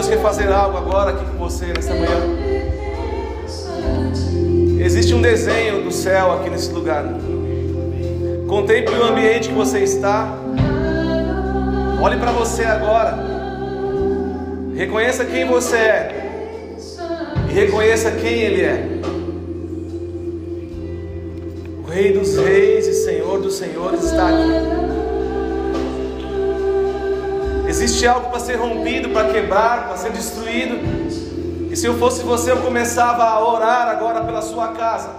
Deus quer fazer algo agora aqui com você nessa manhã. Existe um desenho do céu aqui nesse lugar. Contemple o ambiente que você está. Olhe para você agora. Reconheça quem você é. E reconheça quem Ele é. O Rei dos Reis e Senhor dos Senhores está aqui. Existe algo para ser rompido, para quebrar, para ser destruído. E se eu fosse você, eu começava a orar agora pela sua casa.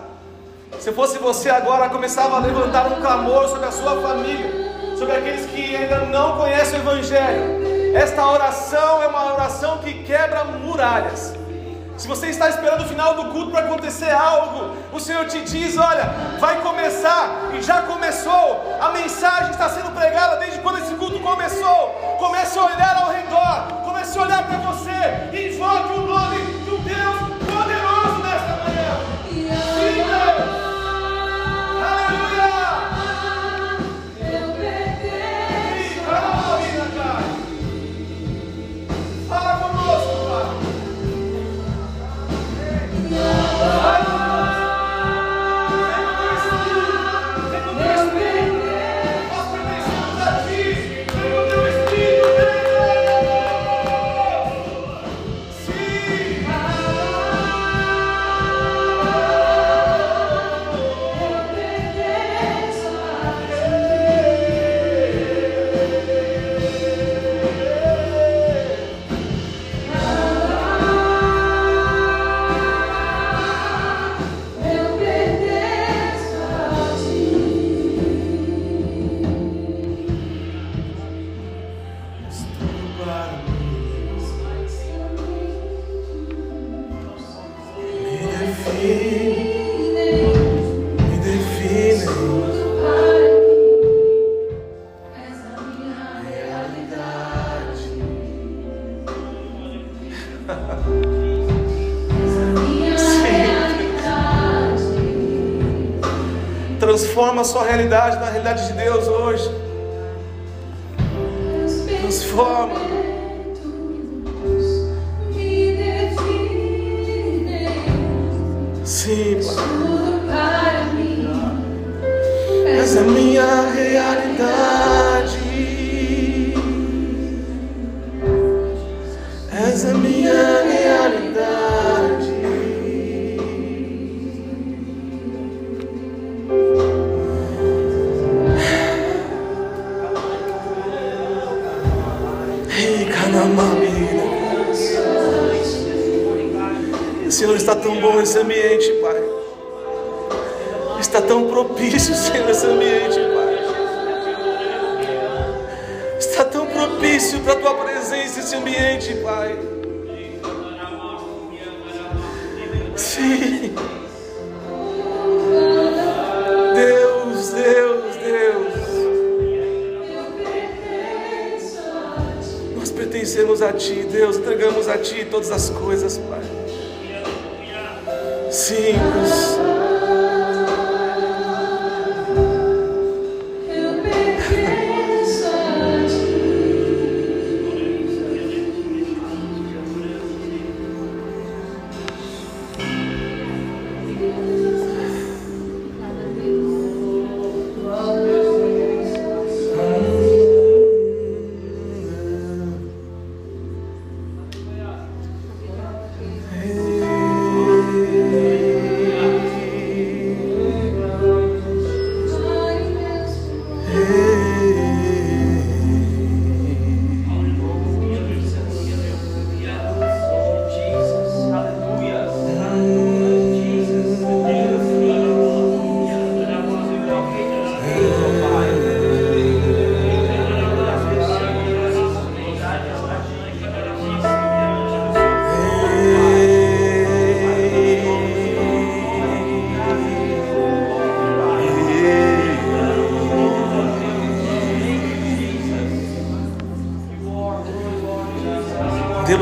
Se eu fosse você agora, começava a levantar um clamor sobre a sua família, sobre aqueles que ainda não conhecem o Evangelho. Esta oração é uma oração que quebra muralhas. Se você está esperando o final do culto para acontecer algo, o Senhor te diz: olha, vai começar e já começou. A mensagem está sendo pregada desde quando esse culto começou. Comece a olhar ao redor, comece a olhar para você invoque o nome do Sua realidade na realidade de Deus Deus, Deus, Deus. Nós pertencemos a Ti, Deus. Entregamos a Ti todas as coisas, Pai. Sim, Deus.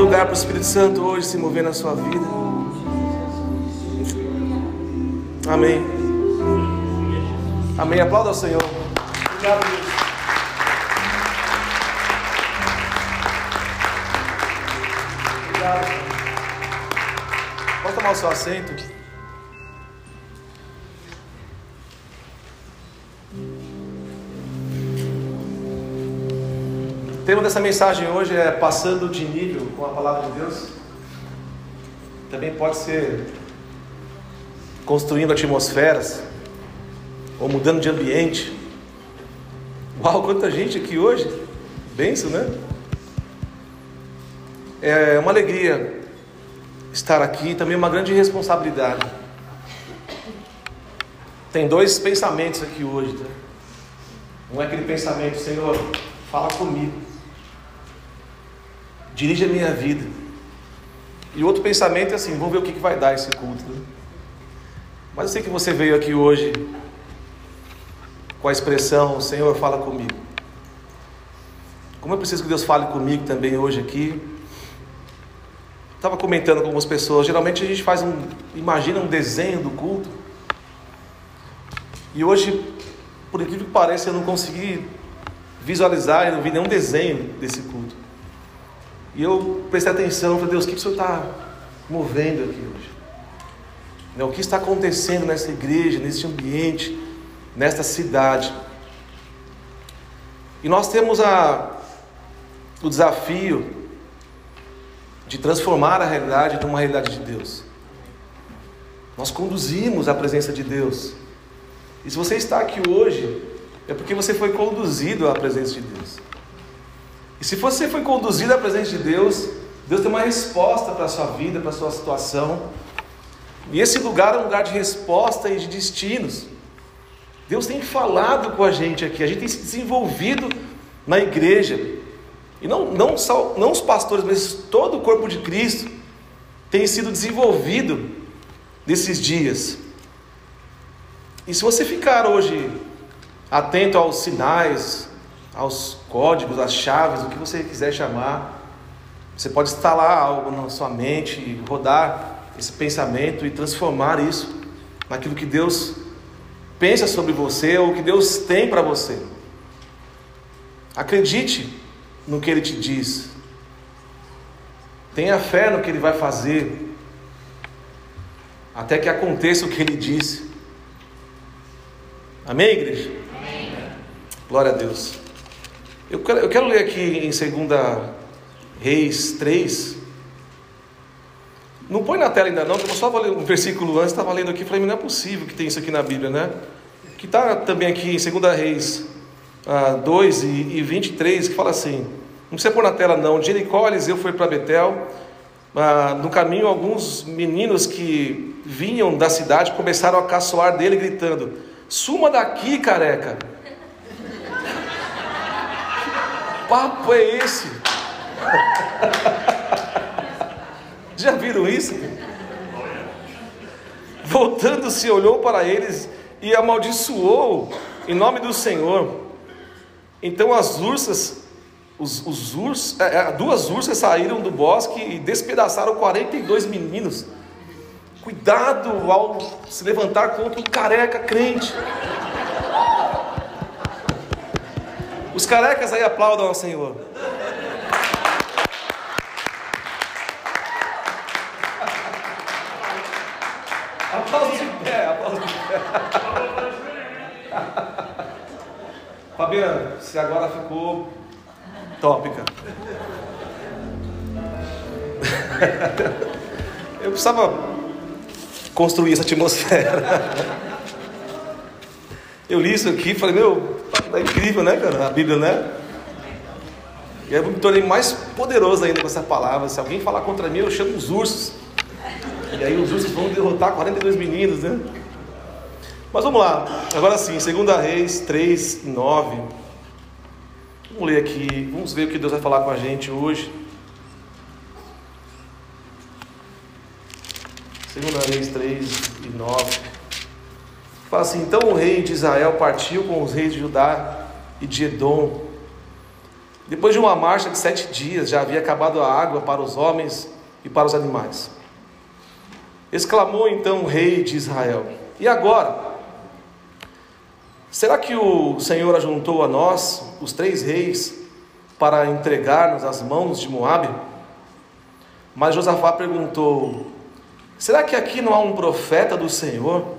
lugar para o Espírito Santo hoje se mover na sua vida. Amém. Amém. Aplauda ao Senhor. Obrigado, Deus. Obrigado. Pode tomar o seu assento? Tema dessa mensagem hoje é passando de nível com a palavra de Deus. Também pode ser construindo atmosferas ou mudando de ambiente. Uau, quanta gente aqui hoje! Benção, né? É uma alegria estar aqui, também uma grande responsabilidade. Tem dois pensamentos aqui hoje. Tá? Um é aquele pensamento, Senhor, fala comigo, dirige a minha vida. E outro pensamento é assim, vamos ver o que, que vai dar esse culto. Né? Mas eu sei que você veio aqui hoje com a expressão, Senhor, fala comigo. Como eu preciso que Deus fale comigo também hoje aqui, Estava comentando com algumas pessoas, geralmente a gente faz um, imagina um desenho do culto. E hoje, por incrível que pareça, eu não consegui visualizar, eu não vi nenhum desenho desse culto. E eu prestei atenção, falei, Deus, o que o Senhor está movendo aqui hoje? Né, o que está acontecendo nessa igreja, nesse ambiente, nesta cidade? E nós temos a, o desafio de transformar a realidade numa realidade de Deus. Nós conduzimos a presença de Deus. E se você está aqui hoje, é porque você foi conduzido à presença de Deus. E se você foi conduzido à presença de Deus, Deus tem uma resposta para a sua vida, para a sua situação. E esse lugar é um lugar de resposta e de destinos. Deus tem falado com a gente aqui, a gente tem se desenvolvido na igreja. E não, não, só, não os pastores, mas todo o corpo de Cristo tem sido desenvolvido nesses dias. E se você ficar hoje atento aos sinais, aos códigos, às chaves, o que você quiser chamar, você pode instalar algo na sua mente, rodar esse pensamento e transformar isso naquilo que Deus pensa sobre você ou que Deus tem para você. Acredite no que ele te diz. Tenha fé no que ele vai fazer, até que aconteça o que ele disse. Amém, igreja? Amém. Glória a Deus. Eu quero, eu quero ler aqui em 2 Reis 3. Não põe na tela ainda não, porque eu só vou ler um versículo antes, estava lendo aqui, falei, não é possível que tenha isso aqui na Bíblia, né? Que está também aqui em 2 Reis ah, 2 e, e 23, que fala assim: não precisa pôr na tela, não. Jericó, Eliseu foi para Betel. Ah, no caminho, alguns meninos que vinham da cidade começaram a caçoar dele, gritando: Suma daqui, careca! Que papo é esse? Já viram isso? Voltando-se, olhou para eles e amaldiçoou em nome do Senhor. Então as ursas os, os urs, é, é, duas ursas saíram do bosque e despedaçaram 42 meninos. Cuidado ao se levantar contra um careca crente. Os carecas aí aplaudam ao Senhor. Aplausos de pé, aplausos de pé. Fabiano, você agora ficou tópica. Eu precisava construir essa atmosfera. Eu li isso aqui e falei, meu, é incrível, né, cara? A Bíblia, né? E eu me tornei mais poderoso ainda com essa palavra. Se alguém falar contra mim, eu chamo os ursos. E aí os ursos vão derrotar 42 meninos, né? Mas vamos lá. Agora sim, 2 Reis 3, 9. Vamos ler aqui, vamos ver o que Deus vai falar com a gente hoje. Segunda Reis 3 e 9. Fala assim: Então o rei de Israel partiu com os reis de Judá e de Edom. Depois de uma marcha de sete dias, já havia acabado a água para os homens e para os animais. Exclamou então o rei de Israel: E agora? Será que o Senhor ajuntou a nós, os três reis, para entregar-nos às mãos de Moabe? Mas Josafá perguntou: Será que aqui não há um profeta do Senhor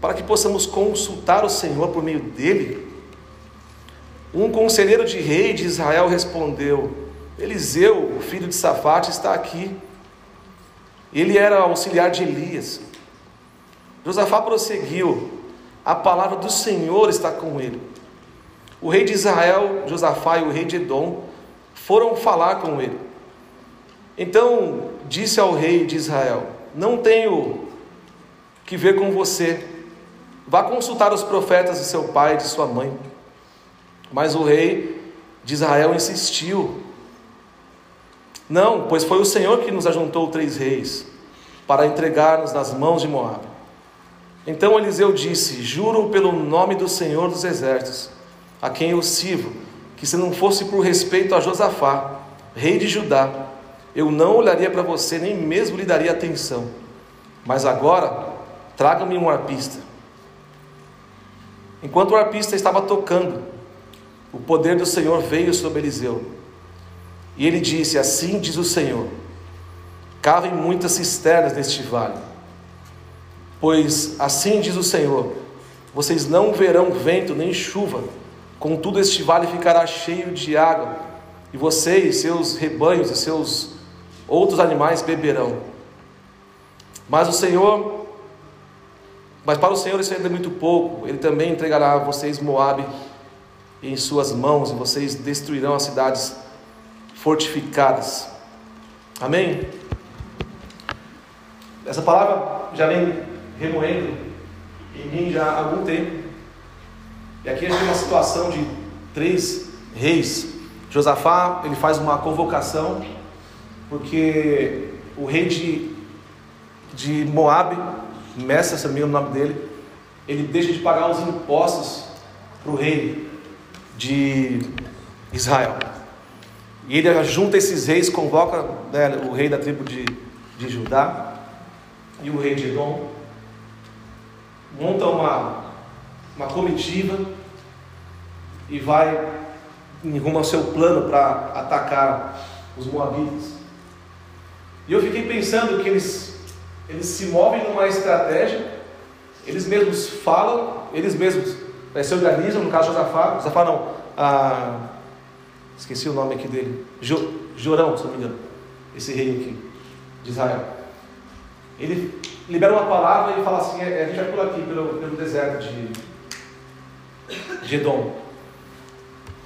para que possamos consultar o Senhor por meio dele? Um conselheiro de rei de Israel respondeu: Eliseu, o filho de Safate, está aqui. Ele era auxiliar de Elias. Josafá prosseguiu: A palavra do Senhor está com ele. O rei de Israel, Josafá e o rei de Edom foram falar com ele. Então disse ao rei de Israel: Não tenho que ver com você. Vá consultar os profetas de seu pai e de sua mãe. Mas o rei de Israel insistiu: Não, pois foi o Senhor que nos ajuntou três reis para entregar-nos nas mãos de Moabe. Então Eliseu disse: Juro pelo nome do Senhor dos exércitos, a quem eu sirvo, que se não fosse por respeito a Josafá, rei de Judá, eu não olharia para você, nem mesmo lhe daria atenção. Mas agora, traga-me um arpista. Enquanto o arpista estava tocando, o poder do Senhor veio sobre Eliseu. E ele disse: Assim diz o Senhor: Cavem muitas cisternas neste vale, pois assim diz o Senhor: Vocês não verão vento nem chuva, contudo este vale ficará cheio de água, e vocês, seus rebanhos e seus outros animais beberão. Mas o Senhor, mas para o Senhor isso ainda é muito pouco, Ele também entregará a vocês Moabe em suas mãos, e vocês destruirão as cidades fortificadas. Amém? Essa palavra já vem remoendo em mim já há algum tempo. E aqui a gente tem uma situação de três reis. Josafá, ele faz uma convocação, porque o rei de, de Moab, Messa, se não me o nome dele, ele deixa de pagar os impostos para o rei de Israel. E ele junta esses reis, convoca né, o rei da tribo de, de Judá e o rei de Edom, monta uma, uma comitiva e vai em rumo ao seu plano para atacar os moabitas. E eu fiquei pensando que eles, eles se movem numa estratégia, eles mesmos falam, eles mesmos é, se organizam, no caso Josafá, Josafá não, a, esqueci o nome aqui dele, jo, Jorão, se não me engano, esse rei aqui, de Israel. Ele libera uma palavra e fala assim, é, a gente vai por aqui, pelo, pelo deserto de, de Edom.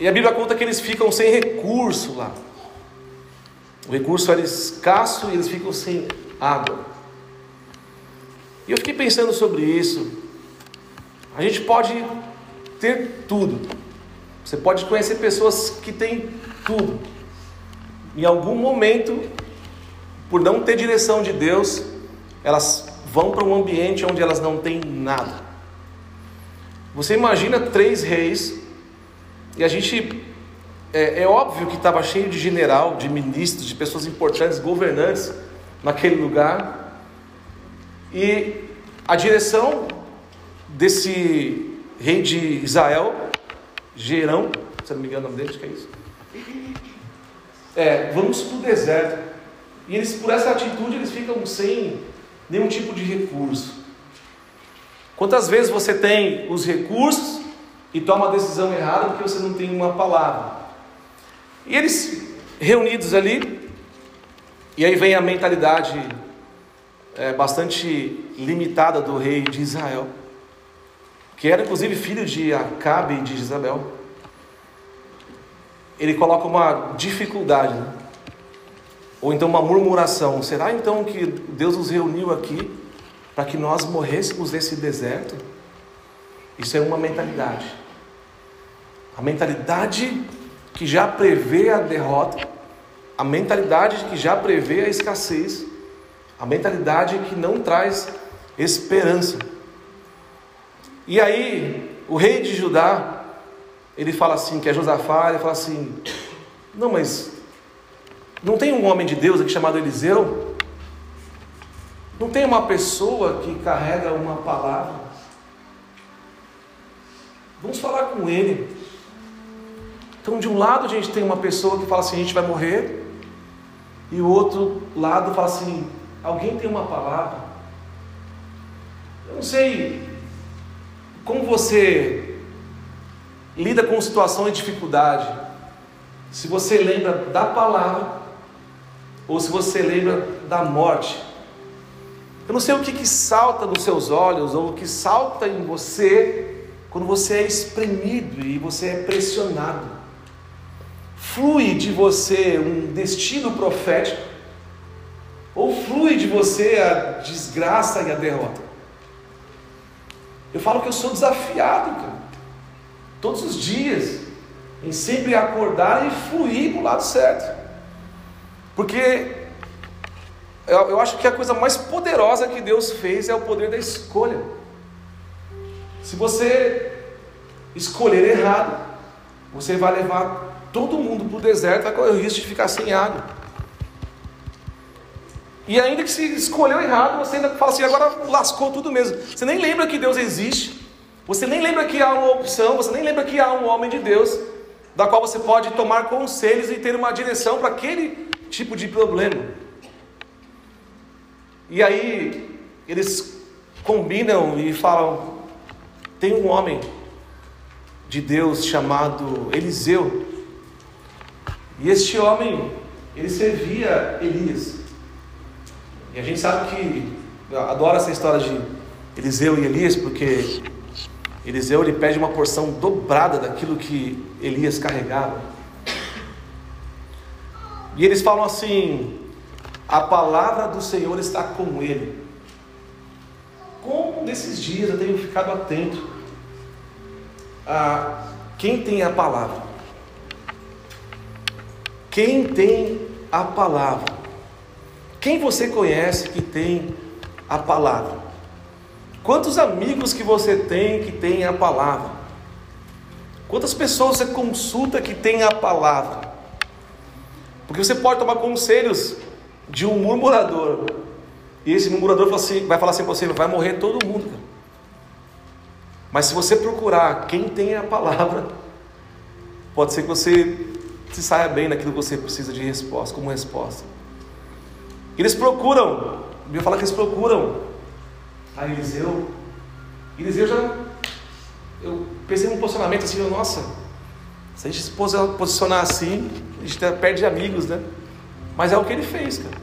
E a Bíblia conta que eles ficam sem recurso lá. O recurso era escasso e eles ficam sem água. E eu fiquei pensando sobre isso. A gente pode ter tudo. Você pode conhecer pessoas que têm tudo. Em algum momento, por não ter direção de Deus, elas vão para um ambiente onde elas não têm nada. Você imagina três reis, e a gente. É, é óbvio que estava cheio de general, de ministros, de pessoas importantes, governantes naquele lugar. E a direção desse rei de Israel, Gerão, se não me engano o nome dele, que é isso. É, vamos para o deserto. E eles, por essa atitude, eles ficam sem nenhum tipo de recurso. Quantas vezes você tem os recursos e toma a decisão errada porque você não tem uma palavra? E eles reunidos ali, e aí vem a mentalidade é, bastante limitada do rei de Israel que era inclusive filho de Acabe e de Isabel, ele coloca uma dificuldade, né? ou então uma murmuração: será então que Deus nos reuniu aqui para que nós morrêssemos nesse deserto? Isso é uma mentalidade, a mentalidade que já prevê a derrota, a mentalidade que já prevê a escassez, a mentalidade que não traz esperança. E aí, o rei de Judá, ele fala assim, que é Josafá, ele fala assim: Não, mas não tem um homem de Deus aqui chamado Eliseu? Não tem uma pessoa que carrega uma palavra? Vamos falar com ele. Então, de um lado, a gente tem uma pessoa que fala assim: a gente vai morrer, e o outro lado fala assim: alguém tem uma palavra? Eu não sei como você lida com situação de dificuldade. Se você lembra da palavra ou se você lembra da morte. Eu não sei o que, que salta nos seus olhos ou o que salta em você quando você é espremido e você é pressionado. Flui de você um destino profético ou flui de você a desgraça e a derrota? Eu falo que eu sou desafiado, cara, todos os dias, em sempre acordar e fluir para o lado certo. Porque eu, eu acho que a coisa mais poderosa que Deus fez é o poder da escolha. Se você escolher errado, você vai levar todo mundo para o deserto, vai correr o risco de ficar sem água. E ainda que se escolheu errado, você ainda fala assim, agora lascou tudo mesmo. Você nem lembra que Deus existe, você nem lembra que há uma opção, você nem lembra que há um homem de Deus, da qual você pode tomar conselhos e ter uma direção para aquele tipo de problema. E aí eles combinam e falam: tem um homem de Deus chamado Eliseu. E este homem, ele servia Elias. E a gente sabe que adora essa história de Eliseu e Elias, porque Eliseu ele pede uma porção dobrada daquilo que Elias carregava. E eles falam assim: a palavra do Senhor está com ele. Como nesses dias eu tenho ficado atento a quem tem a palavra. Quem tem a palavra? Quem você conhece que tem a palavra? Quantos amigos que você tem que tem a palavra? Quantas pessoas você consulta que tem a palavra? Porque você pode tomar conselhos de um murmurador. E esse murmurador assim, vai falar assim para você: vai morrer todo mundo. Cara. Mas se você procurar quem tem a palavra, pode ser que você se saia bem naquilo que você precisa de resposta, como resposta. Eles procuram, a Bíblia fala que eles procuram a Eliseu. Eliseu já. Eu pensei num posicionamento assim, nossa, se a gente se posicionar assim, a gente perde amigos, né? Mas é o que ele fez, cara.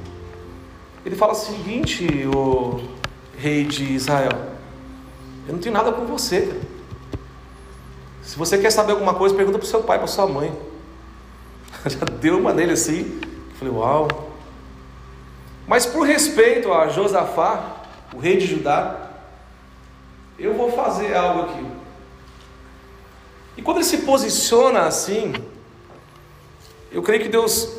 Ele fala o seguinte, o rei de Israel: Eu não tenho nada com você. Se você quer saber alguma coisa, pergunta para o seu pai, para sua mãe. Já deu uma nele assim. Falei, uau. Mas por respeito a Josafá, o rei de Judá, eu vou fazer algo aqui. E quando ele se posiciona assim, eu creio que Deus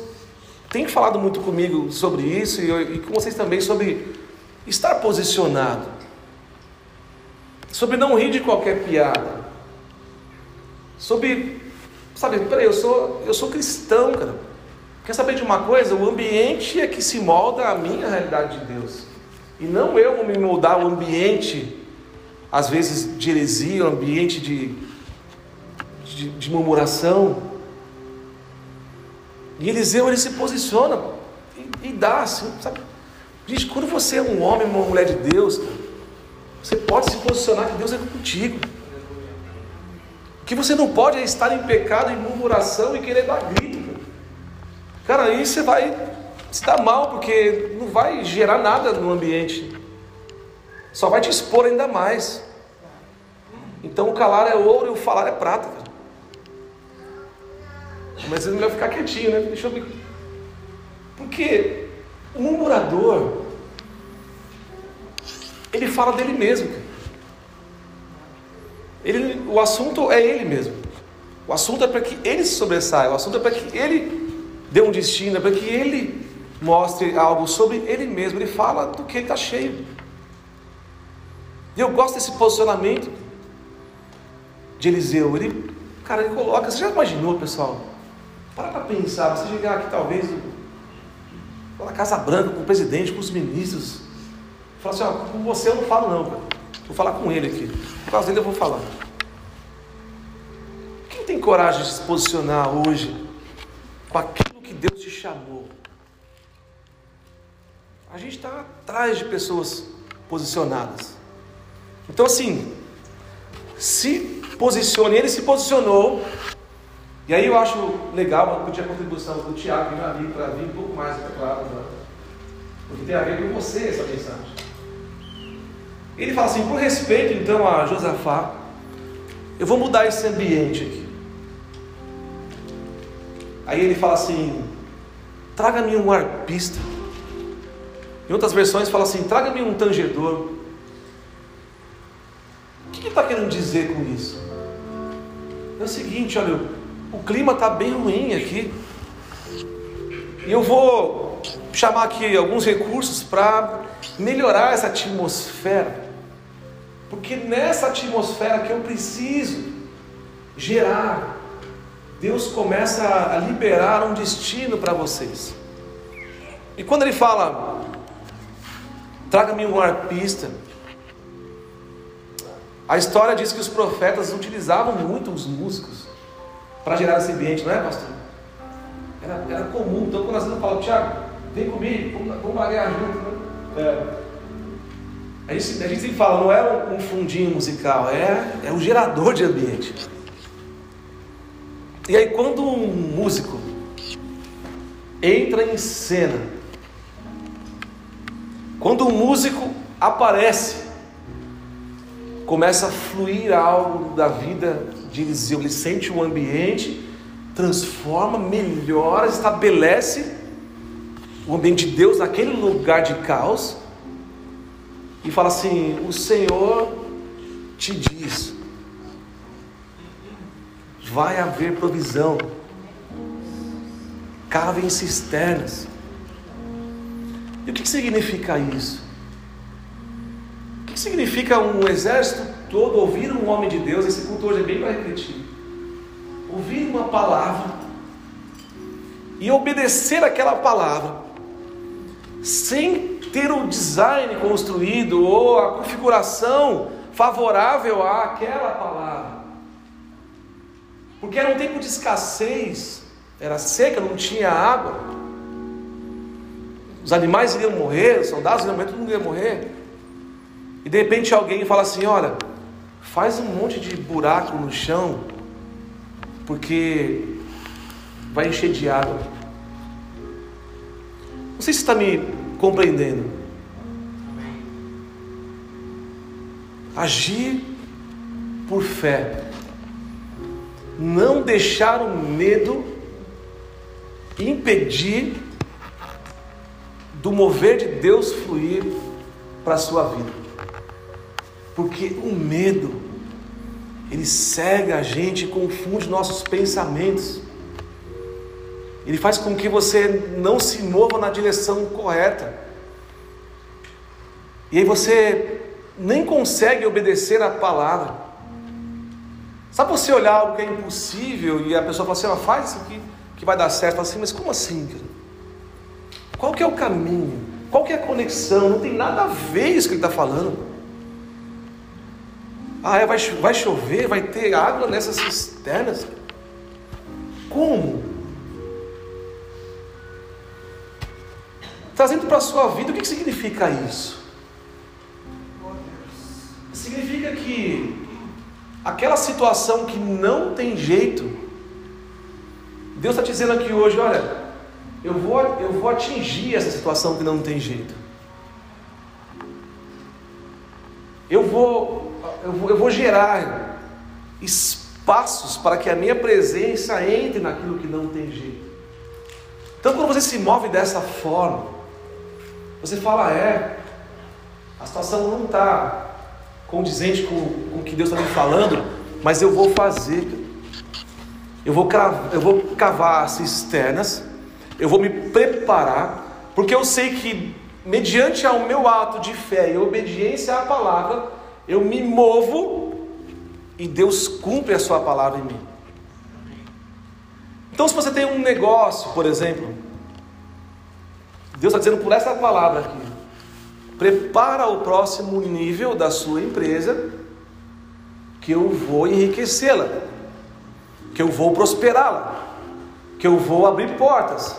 tem falado muito comigo sobre isso e, e com vocês também sobre estar posicionado, sobre não rir de qualquer piada, sobre, sabe, peraí, eu sou, eu sou cristão, cara. Quer saber de uma coisa? O ambiente é que se molda a minha realidade de Deus. E não eu vou me moldar o ambiente, às vezes de heresia, o ambiente de, de, de murmuração. E Eliseu ele se posiciona e, e dá assim, sabe? Gente, quando você é um homem, uma mulher de Deus, você pode se posicionar que Deus é contigo. O que você não pode é estar em pecado, em murmuração e querer dar grito. Cara, aí você vai se dar mal, porque não vai gerar nada no ambiente. Só vai te expor ainda mais. Então o calar é ouro e o falar é prata. Cara. Mas é melhor ficar quietinho, né? Deixa eu ver. Porque o murmurador, ele fala dele mesmo. Ele, o assunto é ele mesmo. O assunto é para que ele se sobressaia. O assunto é para que ele dê um destino, é para que ele mostre algo sobre ele mesmo. Ele fala do que ele está cheio. E eu gosto desse posicionamento de Eliseu. Ele, cara, ele coloca. Você já imaginou, pessoal? Para para pensar, você chegar aqui talvez na Casa Branca, com o presidente, com os ministros, falar assim, ó, com você eu não falo não, cara. Vou falar com ele aqui. Por causa dele eu vou falar. Quem tem coragem de se posicionar hoje com aquilo Deus te chamou? A gente está atrás de pessoas posicionadas. Então, assim, se posicione. Ele se posicionou. E aí eu acho legal, eu a contribuição do Tiago vir ali para vir um pouco mais claro, né? porque tem a ver com você essa mensagem. Ele fala assim: por respeito então a Josafá, eu vou mudar esse ambiente aqui. Aí ele fala assim: traga-me um arpista. Em outras versões fala assim: traga-me um tangedor. O que ele está querendo dizer com isso? É o seguinte, olha, o clima está bem ruim aqui. E eu vou chamar aqui alguns recursos para melhorar essa atmosfera. Porque nessa atmosfera que eu preciso gerar, Deus começa a liberar um destino para vocês. E quando ele fala, traga-me um arpista, a história diz que os profetas utilizavam muito os músicos para gerar esse ambiente, não é, pastor? Era, era comum. Então, quando nós falamos, Tiago, vem comigo, vamos, vamos junto. Né? É. A gente, a gente sempre fala, não é um fundinho musical, é, é um gerador de ambiente. E aí, quando um músico entra em cena, quando um músico aparece, começa a fluir algo da vida de Eliseu, ele sente o ambiente, transforma, melhora, estabelece o ambiente de Deus naquele lugar de caos e fala assim: O Senhor te diz, vai haver provisão, cavem cisternas. E o que significa isso? O que significa um exército todo ouvir um homem de Deus? Esse culto hoje é bem para refletir. Ouvir uma palavra e obedecer aquela palavra, sem ter o design construído ou a configuração favorável àquela palavra. Porque era um tempo de escassez, era seca, não tinha água. Os animais iriam morrer, os soldados iriam morrer, todo mundo ia morrer. E de repente alguém fala assim: Olha, faz um monte de buraco no chão, porque vai encher de água. Não sei se está me compreendendo. Agir por fé. Não deixar o medo impedir do mover de Deus fluir para a sua vida. Porque o medo, ele cega a gente, confunde nossos pensamentos. Ele faz com que você não se mova na direção correta. E aí você nem consegue obedecer a palavra. Sabe você olhar algo que é impossível e a pessoa fala assim, ah, faz isso aqui que vai dar certo. Fala assim, mas como assim? Qual que é o caminho? Qual que é a conexão? Não tem nada a ver isso que ele está falando. Ah, é, vai, vai chover, vai ter água nessas cisternas. Como? Trazendo para a sua vida, o que, que significa isso? Significa que aquela situação que não tem jeito, Deus está dizendo aqui hoje: olha, eu vou, eu vou atingir essa situação que não tem jeito. Eu vou, eu vou, eu vou gerar espaços para que a minha presença entre naquilo que não tem jeito. Então, quando você se move dessa forma, você fala, é, a situação não está condizente com, com o que Deus está me falando, mas eu vou fazer. Eu vou, eu vou cavar cisternas, eu vou me preparar, porque eu sei que, mediante ao meu ato de fé e obediência à palavra, eu me movo e Deus cumpre a sua palavra em mim. Então, se você tem um negócio, por exemplo, Deus está dizendo por essa palavra aqui: prepara o próximo nível da sua empresa, que eu vou enriquecê-la, que eu vou prosperá-la, que eu vou abrir portas.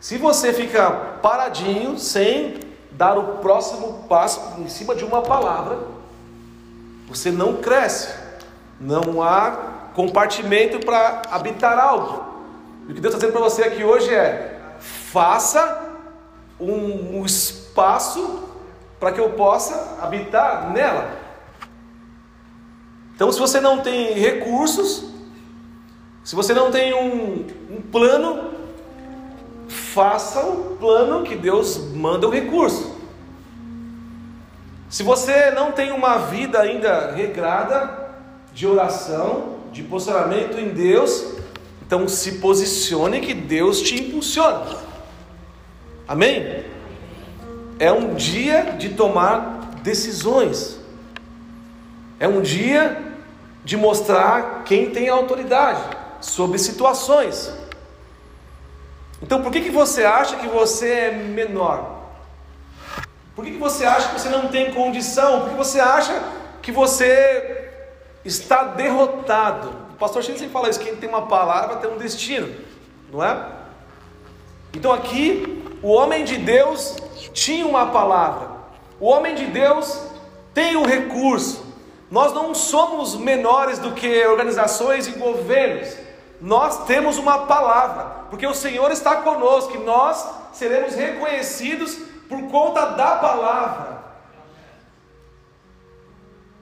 Se você ficar paradinho, sem dar o próximo passo em cima de uma palavra, você não cresce, não há compartimento para habitar algo. E o que Deus está dizendo para você aqui hoje é: faça um, um espaço para que eu possa habitar nela. Então, se você não tem recursos, se você não tem um, um plano, faça o plano que Deus manda o recurso. Se você não tem uma vida ainda regrada de oração, de posicionamento em Deus, então se posicione que Deus te impulsiona. Amém? É um dia de tomar decisões. É um dia de mostrar quem tem autoridade sobre situações. Então, por que, que você acha que você é menor? Por que, que você acha que você não tem condição? Por que você acha que você está derrotado? O pastor Chico sempre fala isso: quem tem uma palavra tem um destino, não é? Então, aqui, o homem de Deus tinha uma palavra, o homem de Deus tem o recurso. Nós não somos menores do que organizações e governos nós temos uma palavra, porque o Senhor está conosco e nós seremos reconhecidos por conta da palavra.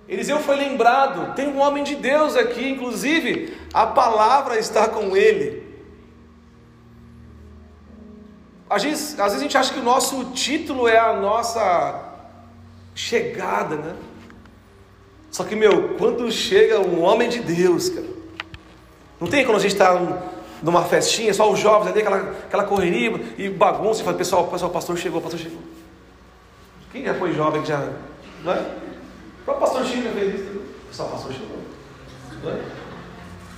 Eliseu foi lembrado, tem um homem de Deus aqui, inclusive a palavra está com ele. Às vezes, às vezes a gente acha que o nosso título é a nossa chegada, né? Só que, meu, quando chega um homem de Deus, cara, não tem quando a gente está numa festinha, só os jovens ali, aquela, aquela correria e bagunça, e fala, pessoal, pessoal, pastor chegou, pastor chegou. Quem já foi jovem que já. Não é? O próprio pastor Chico fez isso. Pessoal, o pastor chegou. Não é?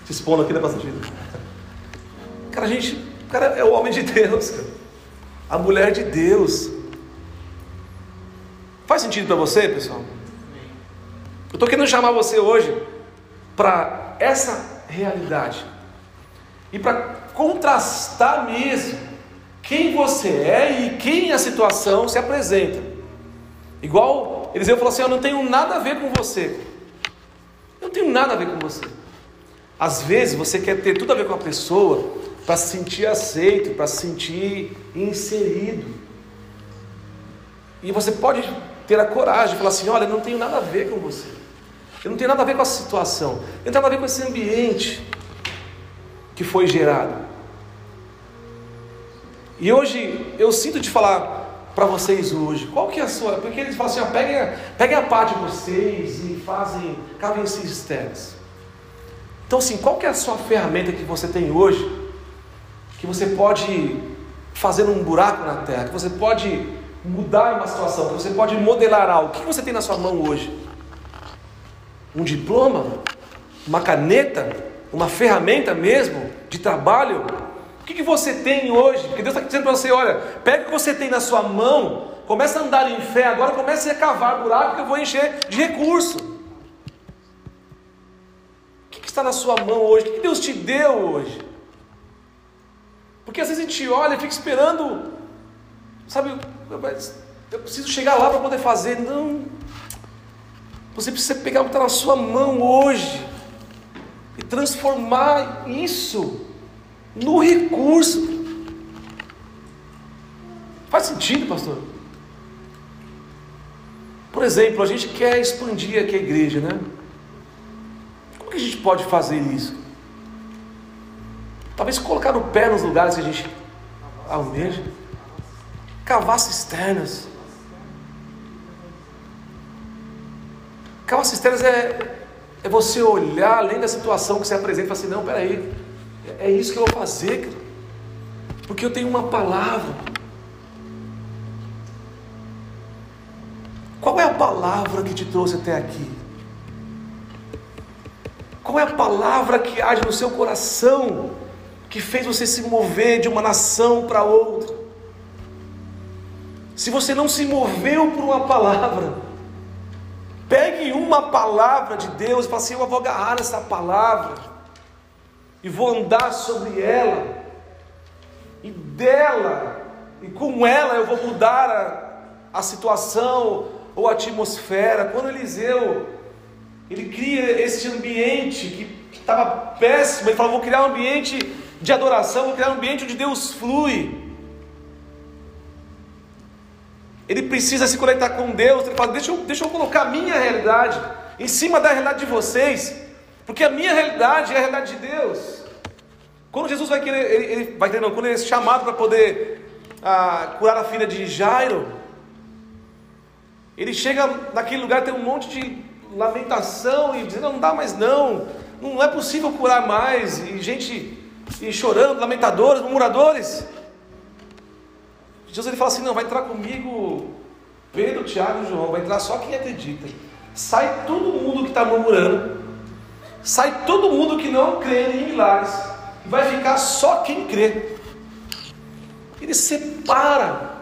Se expondo aqui, né, pastor Chico? Cara, a gente. O cara é o homem de Deus, cara. A mulher de Deus. Faz sentido para você, pessoal? Eu estou querendo chamar você hoje para essa realidade. E para contrastar mesmo quem você é e quem a situação se apresenta. Igual Eliseu falou assim: Eu não tenho nada a ver com você. Eu não tenho nada a ver com você. Às vezes você quer ter tudo a ver com a pessoa para se sentir aceito, para se sentir inserido. E você pode ter a coragem de falar assim: Olha, eu não tenho nada a ver com você. Eu não tenho nada a ver com a situação. Eu não tenho nada a ver com esse ambiente que foi gerado. E hoje eu sinto de falar para vocês hoje, qual que é a sua. Porque eles falam assim, ó, peguem, peguem a parte de vocês e fazem, cavem cisternas. Então assim, qual que é a sua ferramenta que você tem hoje, que você pode fazer um buraco na terra, que você pode mudar uma situação, que você pode modelar algo. O que você tem na sua mão hoje? um diploma, uma caneta, uma ferramenta mesmo de trabalho? O que, você tem hoje? Porque Deus está dizendo para você: olha, pega o que você tem na sua mão, começa a andar em fé, agora comece a cavar buraco que eu vou encher de recurso. O que, está na sua mão hoje? O que Deus te deu hoje? Porque às vezes a gente olha e fica esperando, sabe, eu preciso chegar lá para poder fazer. Não, você precisa pegar o que está na sua mão hoje e transformar isso no recurso. Faz sentido, pastor? Por exemplo, a gente quer expandir aqui a igreja, né? Como que a gente pode fazer isso? Talvez colocar o pé nos lugares que a gente almeja, cavar cisternas, Cavar cisternas é, é você olhar além da situação que você apresenta e falar assim: não, peraí, é, é isso que eu vou fazer, porque eu tenho uma palavra. Qual é a palavra que te trouxe até aqui? Qual é a palavra que age no seu coração, que fez você se mover de uma nação para outra? Se você não se moveu por uma palavra, Pegue uma palavra de Deus e fale assim: Eu vou agarrar essa palavra e vou andar sobre ela, e dela, e com ela eu vou mudar a, a situação ou a atmosfera. Quando Eliseu Ele cria esse ambiente que estava péssimo. Ele falou: vou criar um ambiente de adoração, vou criar um ambiente onde Deus flui. Ele precisa se conectar com Deus. Ele fala: deixa eu, deixa eu colocar a minha realidade em cima da realidade de vocês, porque a minha realidade é a realidade de Deus. Quando Jesus vai querer, ele, ele vai querer, não, quando ele é chamado para poder ah, curar a filha de Jairo, ele chega naquele lugar, tem um monte de lamentação e dizendo: não dá mais não, não é possível curar mais, e gente e chorando, lamentadores, murmuradores. Jesus ele fala assim: não, vai entrar comigo Pedro, Tiago e João, vai entrar só quem acredita. Sai todo mundo que está murmurando, sai todo mundo que não crê em milagres, vai ficar só quem crê. Ele separa,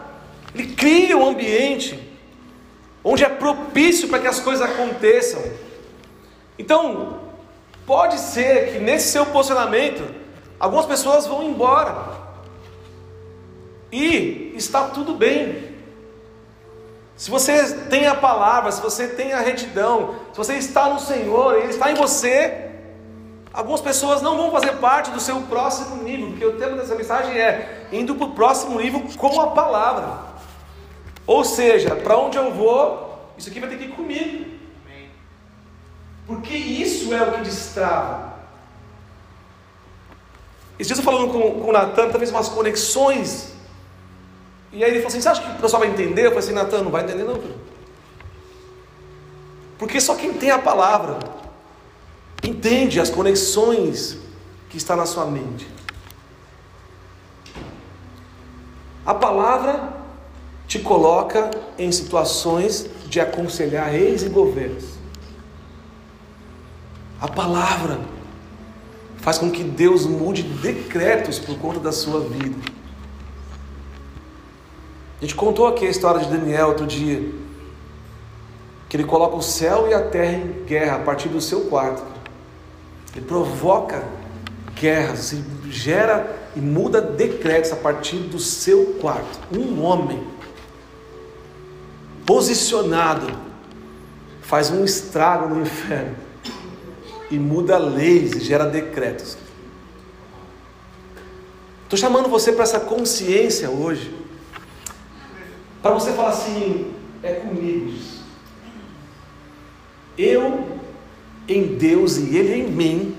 ele cria um ambiente onde é propício para que as coisas aconteçam. Então, pode ser que nesse seu posicionamento, algumas pessoas vão embora. E está tudo bem. Se você tem a palavra, se você tem a retidão, se você está no Senhor, Ele está em você, algumas pessoas não vão fazer parte do seu próximo nível, porque o tema dessa mensagem é indo para o próximo nível com a palavra. Ou seja, para onde eu vou, isso aqui vai ter que ir comigo. Porque isso é o que destrava. Esses dias eu falando com, com o Natan, talvez umas conexões e aí ele falou assim: Você acha que o pessoal vai entender? Eu falei assim: Natan, não vai entender, não, filho. Porque só quem tem a palavra entende as conexões que está na sua mente. A palavra te coloca em situações de aconselhar reis e governos. A palavra faz com que Deus mude decretos por conta da sua vida. A gente contou aqui a história de Daniel outro dia. Que ele coloca o céu e a terra em guerra a partir do seu quarto. Ele provoca guerras, ele gera e muda decretos a partir do seu quarto. Um homem posicionado faz um estrago no inferno e muda leis e gera decretos. Estou chamando você para essa consciência hoje. Para você falar assim, é comigo. Eu em Deus e Ele em mim,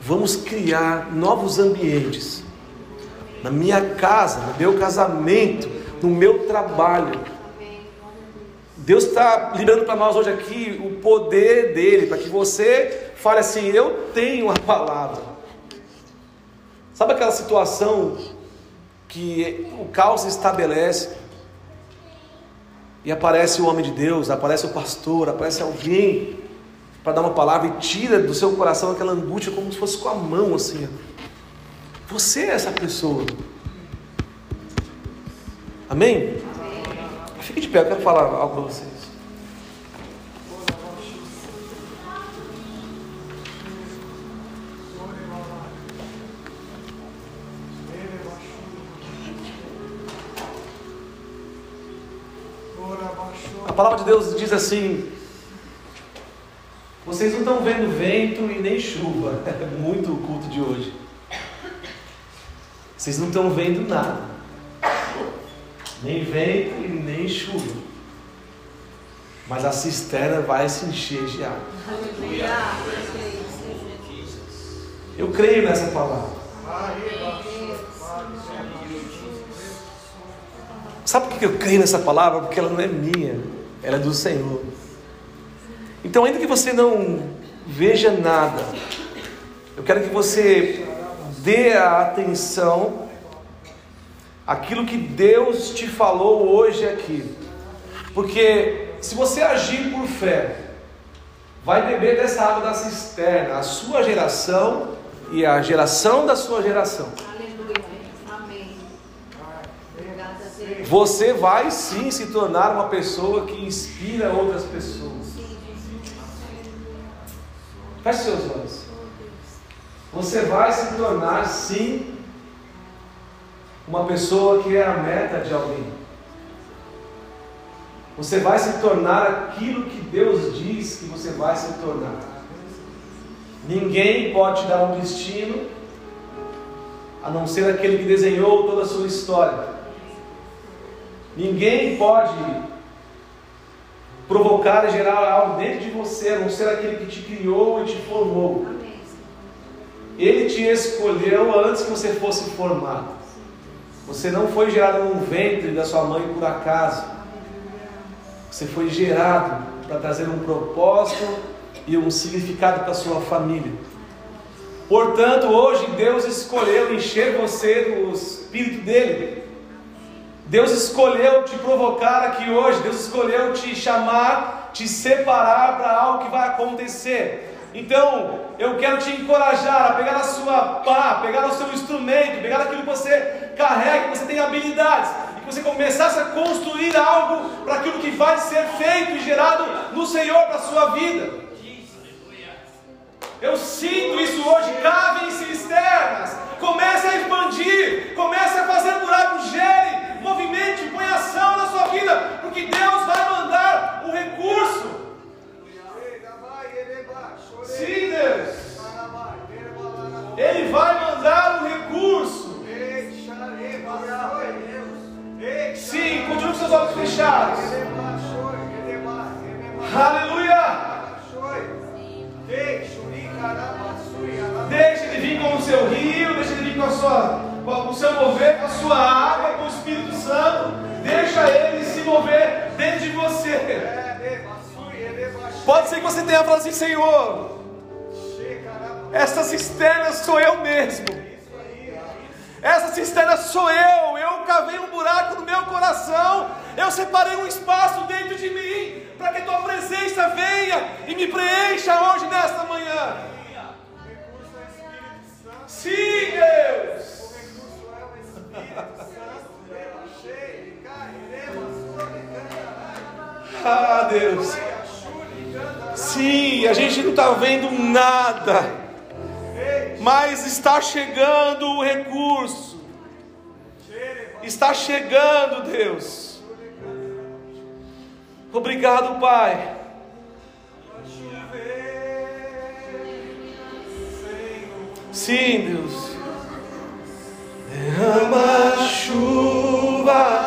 vamos criar novos ambientes. Na minha casa, no meu casamento, no meu trabalho. Deus está liberando para nós hoje aqui o poder dele, para que você fale assim: Eu tenho a palavra. Sabe aquela situação que o caos se estabelece? E aparece o homem de Deus, aparece o pastor, aparece alguém para dar uma palavra e tira do seu coração aquela angústia como se fosse com a mão assim. Você é essa pessoa. Amém? Fique de pé, eu quero falar algo para vocês. A palavra de Deus diz assim: Vocês não estão vendo vento e nem chuva. É muito o culto de hoje. Vocês não estão vendo nada. Nem vento e nem chuva. Mas a cisterna vai se encher de água. Eu creio nessa palavra. Sabe por que eu creio nessa palavra? Porque ela não é minha, ela é do Senhor. Então, ainda que você não veja nada, eu quero que você dê a atenção àquilo que Deus te falou hoje aqui. Porque se você agir por fé, vai beber dessa água da cisterna, a sua geração e a geração da sua geração. Você vai sim se tornar uma pessoa que inspira outras pessoas. Feche seus olhos. Você vai se tornar sim uma pessoa que é a meta de alguém. Você vai se tornar aquilo que Deus diz que você vai se tornar. Ninguém pode te dar um destino a não ser aquele que desenhou toda a sua história. Ninguém pode provocar e gerar algo dentro de você, a não ser aquele que te criou e te formou. Ele te escolheu antes que você fosse formado. Você não foi gerado no ventre da sua mãe por acaso. Você foi gerado para trazer um propósito e um significado para a sua família. Portanto, hoje Deus escolheu encher você do Espírito dele. Deus escolheu te provocar aqui hoje. Deus escolheu te chamar, te separar para algo que vai acontecer. Então, eu quero te encorajar a pegar a sua pá, pegar o seu instrumento, pegar aquilo que você carrega, que você tem habilidades, e que você começasse a construir algo para aquilo que vai ser feito e gerado no Senhor para a sua vida. Eu sinto isso hoje. Cavem cisternas. Comece a expandir. Comece a fazer buraco. Gere, movimente, põe ação na sua vida. Porque Deus vai mandar o recurso. Sim, Deus. Ele vai mandar o recurso. Sim, continue com seus olhos fechados. Aleluia. Deixa ele vir com o seu rio, deixa ele vir com, a sua, o seu mover, com a sua água, com o Espírito Santo. Deixa ele se mover dentro de você. Pode ser que você tenha falado assim, Senhor. Essa cisterna sou eu mesmo. Essa cisterna sou eu. Eu cavei um buraco no meu coração. Eu separei um espaço dentro de mim para que tua presença venha e me preencha hoje nesta manhã. Está vendo nada, mas está chegando o recurso. Está chegando, Deus. Obrigado, Pai. Sim, Deus. Derrama chuva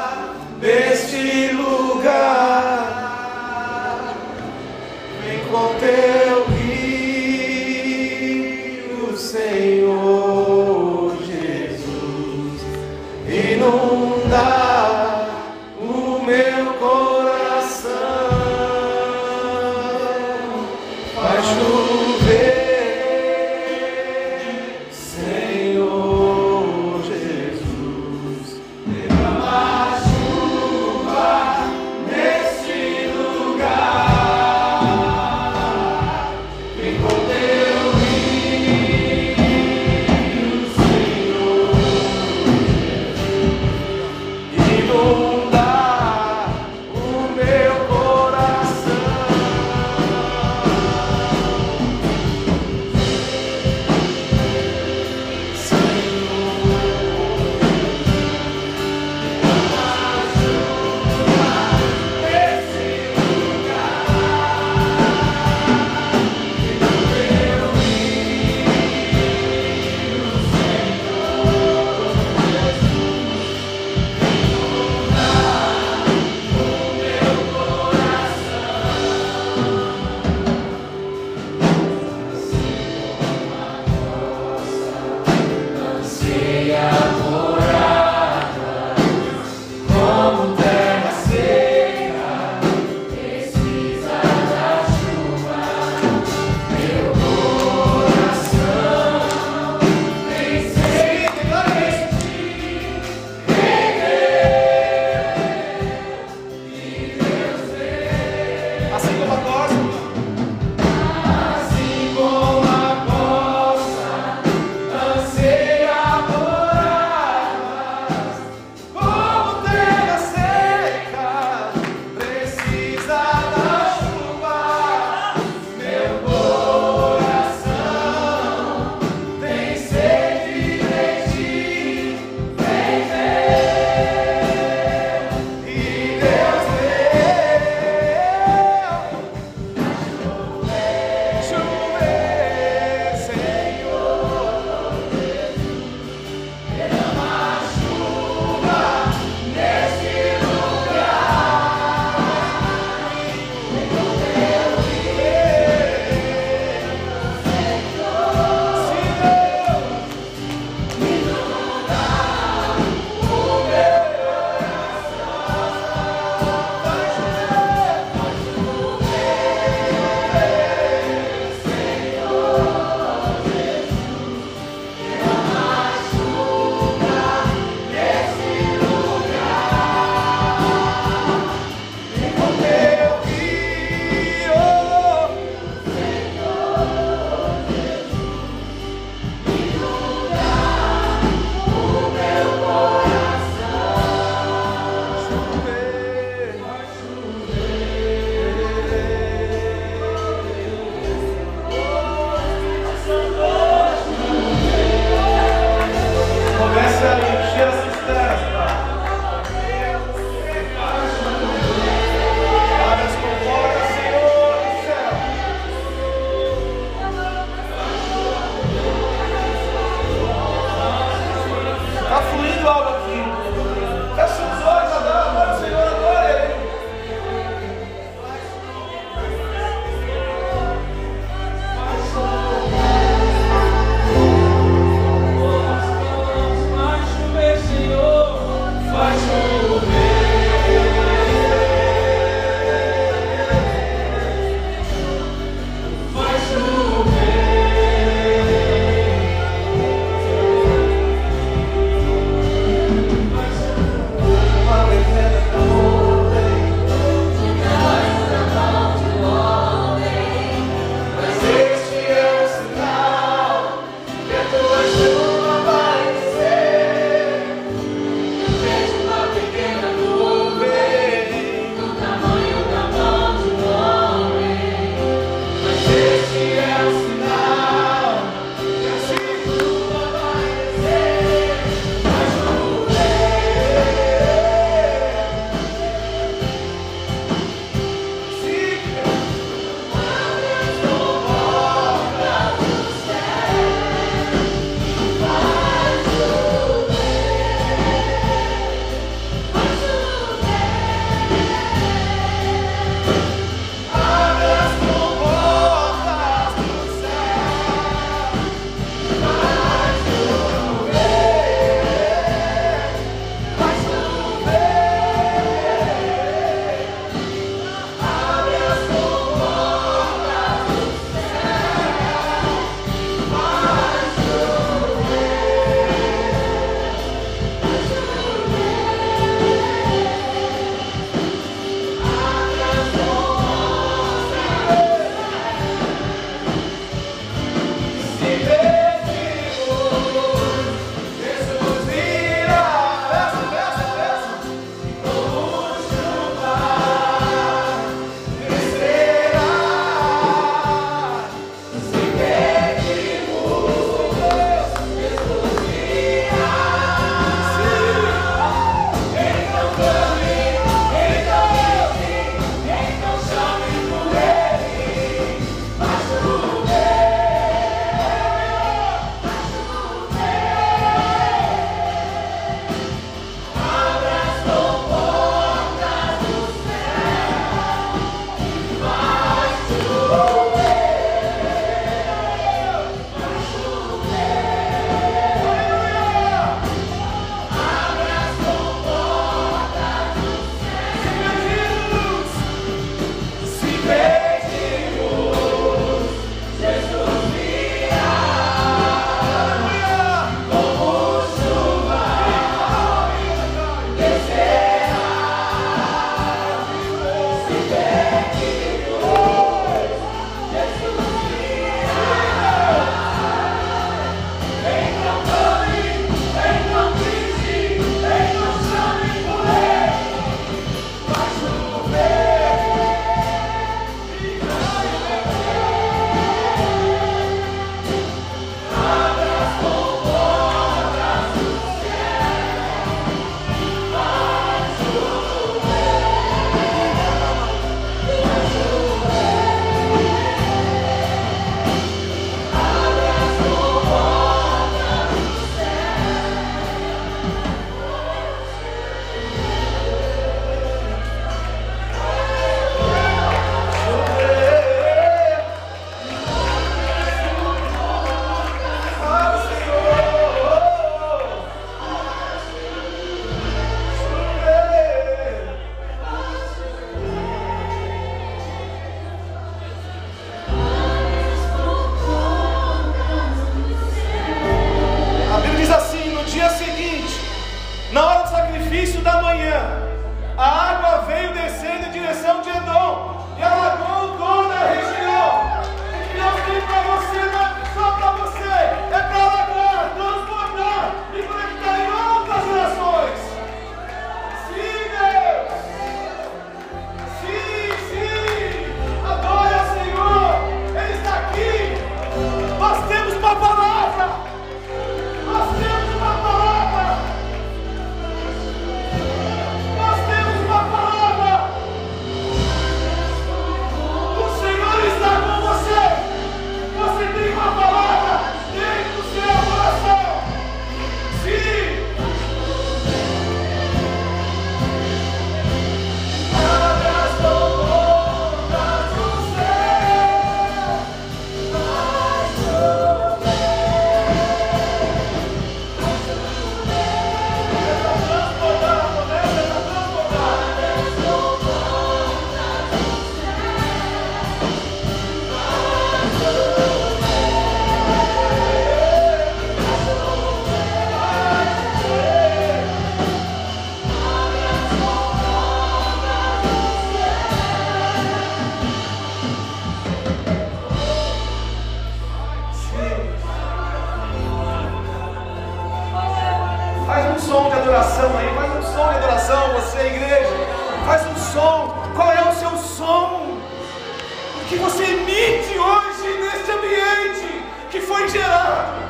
Que você emite hoje neste ambiente que foi gerado.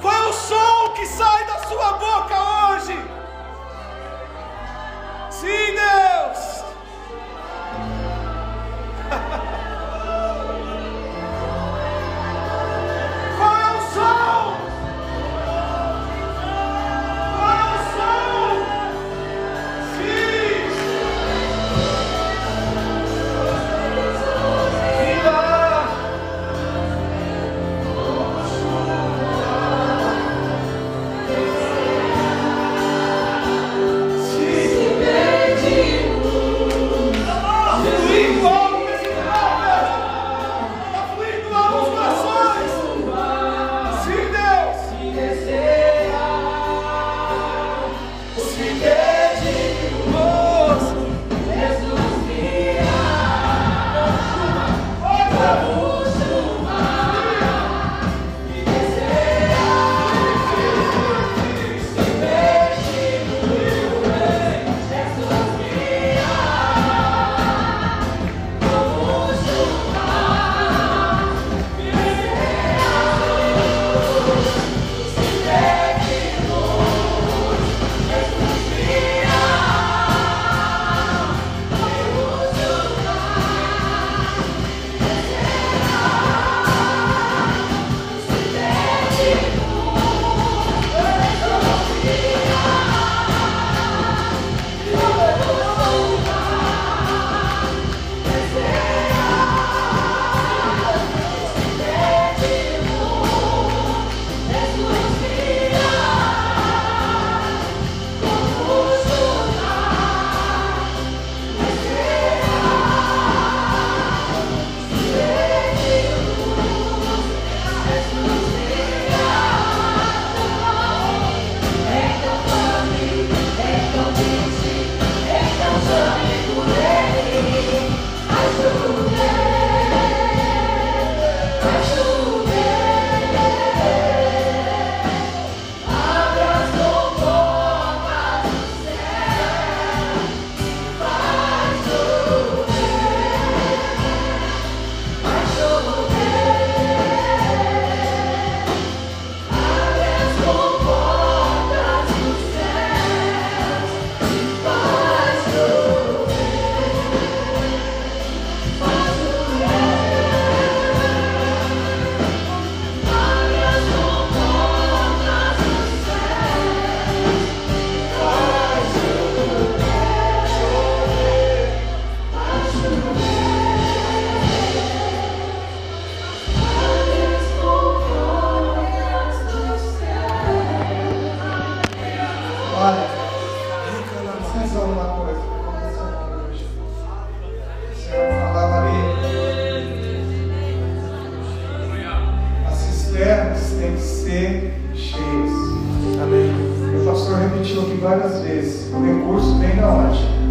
Qual é o som que sai da sua boca hoje? que várias vezes. O recurso vem da ótica.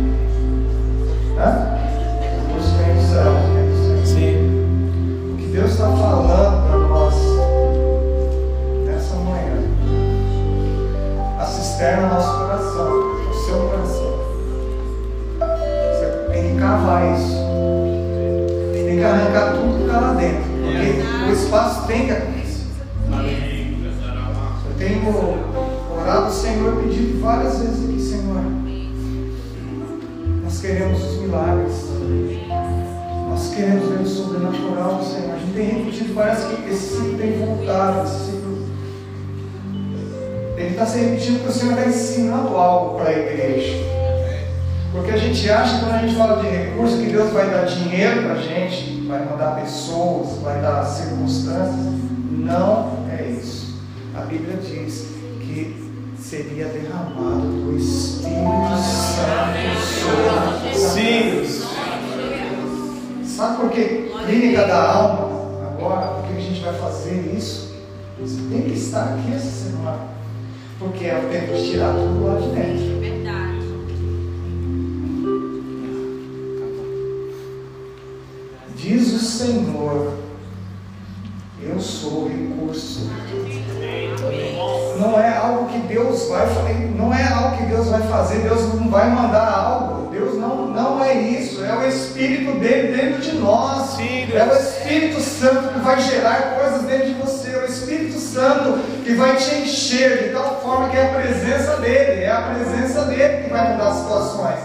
se repetindo que o Senhor está ensinando algo para a igreja. Porque a gente acha que quando a gente fala de recurso que Deus vai dar dinheiro para a gente, vai mandar pessoas, vai dar circunstâncias. Não é isso. A Bíblia diz que seria derramado do Espírito Santo sobre os filhos. Sabe por que clínica da alma? Agora, o que a gente vai fazer isso? Você tem que estar aqui essa semana. Porque é o tempo de tirar tudo lá de dentro. Verdade. Diz o Senhor, eu sou o recurso. Não é algo que Deus vai fazer, não é algo que Deus vai fazer, Deus não vai mandar algo. Deus não, não é isso, é o Espírito dele dentro de nós. É o Espírito Santo que vai gerar coisas vai te encher de tal forma que é a presença dele, é a presença dele que vai mudar as situações.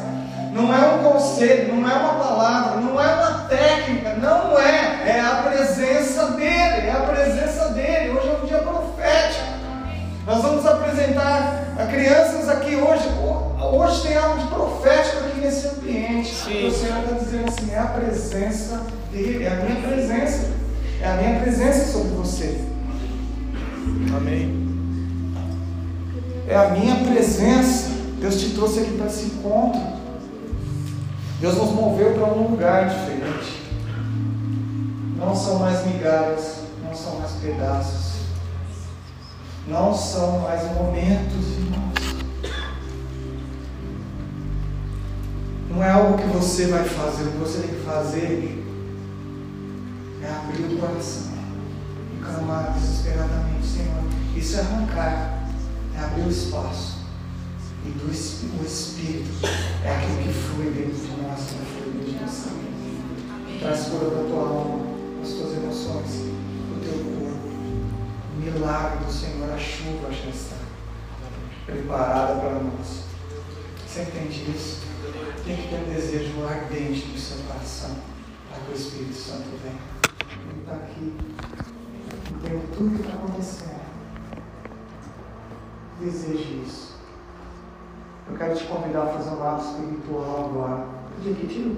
Não é um conselho, não é uma palavra, não é uma técnica, não é, é a presença dele, é a presença dele. Hoje é um dia profético. Nós vamos apresentar a crianças aqui hoje. Hoje tem algo de profético aqui nesse ambiente. Sim. O Senhor está dizendo assim: é a presença dele, é a minha presença. É a minha presença sobre você. Amém. É a minha presença. Deus te trouxe aqui para esse encontro. Deus nos moveu para um lugar diferente. Não são mais migalhas, não são mais pedaços não são mais momentos, irmãos. Não é algo que você vai fazer, o que você tem que fazer é abrir o coração clamar desesperadamente, Senhor. Isso é arrancar, é abrir o espaço. E do o Espírito é aquilo que flui dentro de nós, que flui dentro de nós. Traz cura da tua alma, das tuas emoções milagre do Senhor, a chuva já está preparada para nós. Você entende isso? Tem que ter um desejo ardente no seu coração para que o Espírito Santo venha. Ele está aqui, tudo que está acontecendo. Deseje isso. Eu quero te convidar a fazer um lado espiritual agora. Pedir que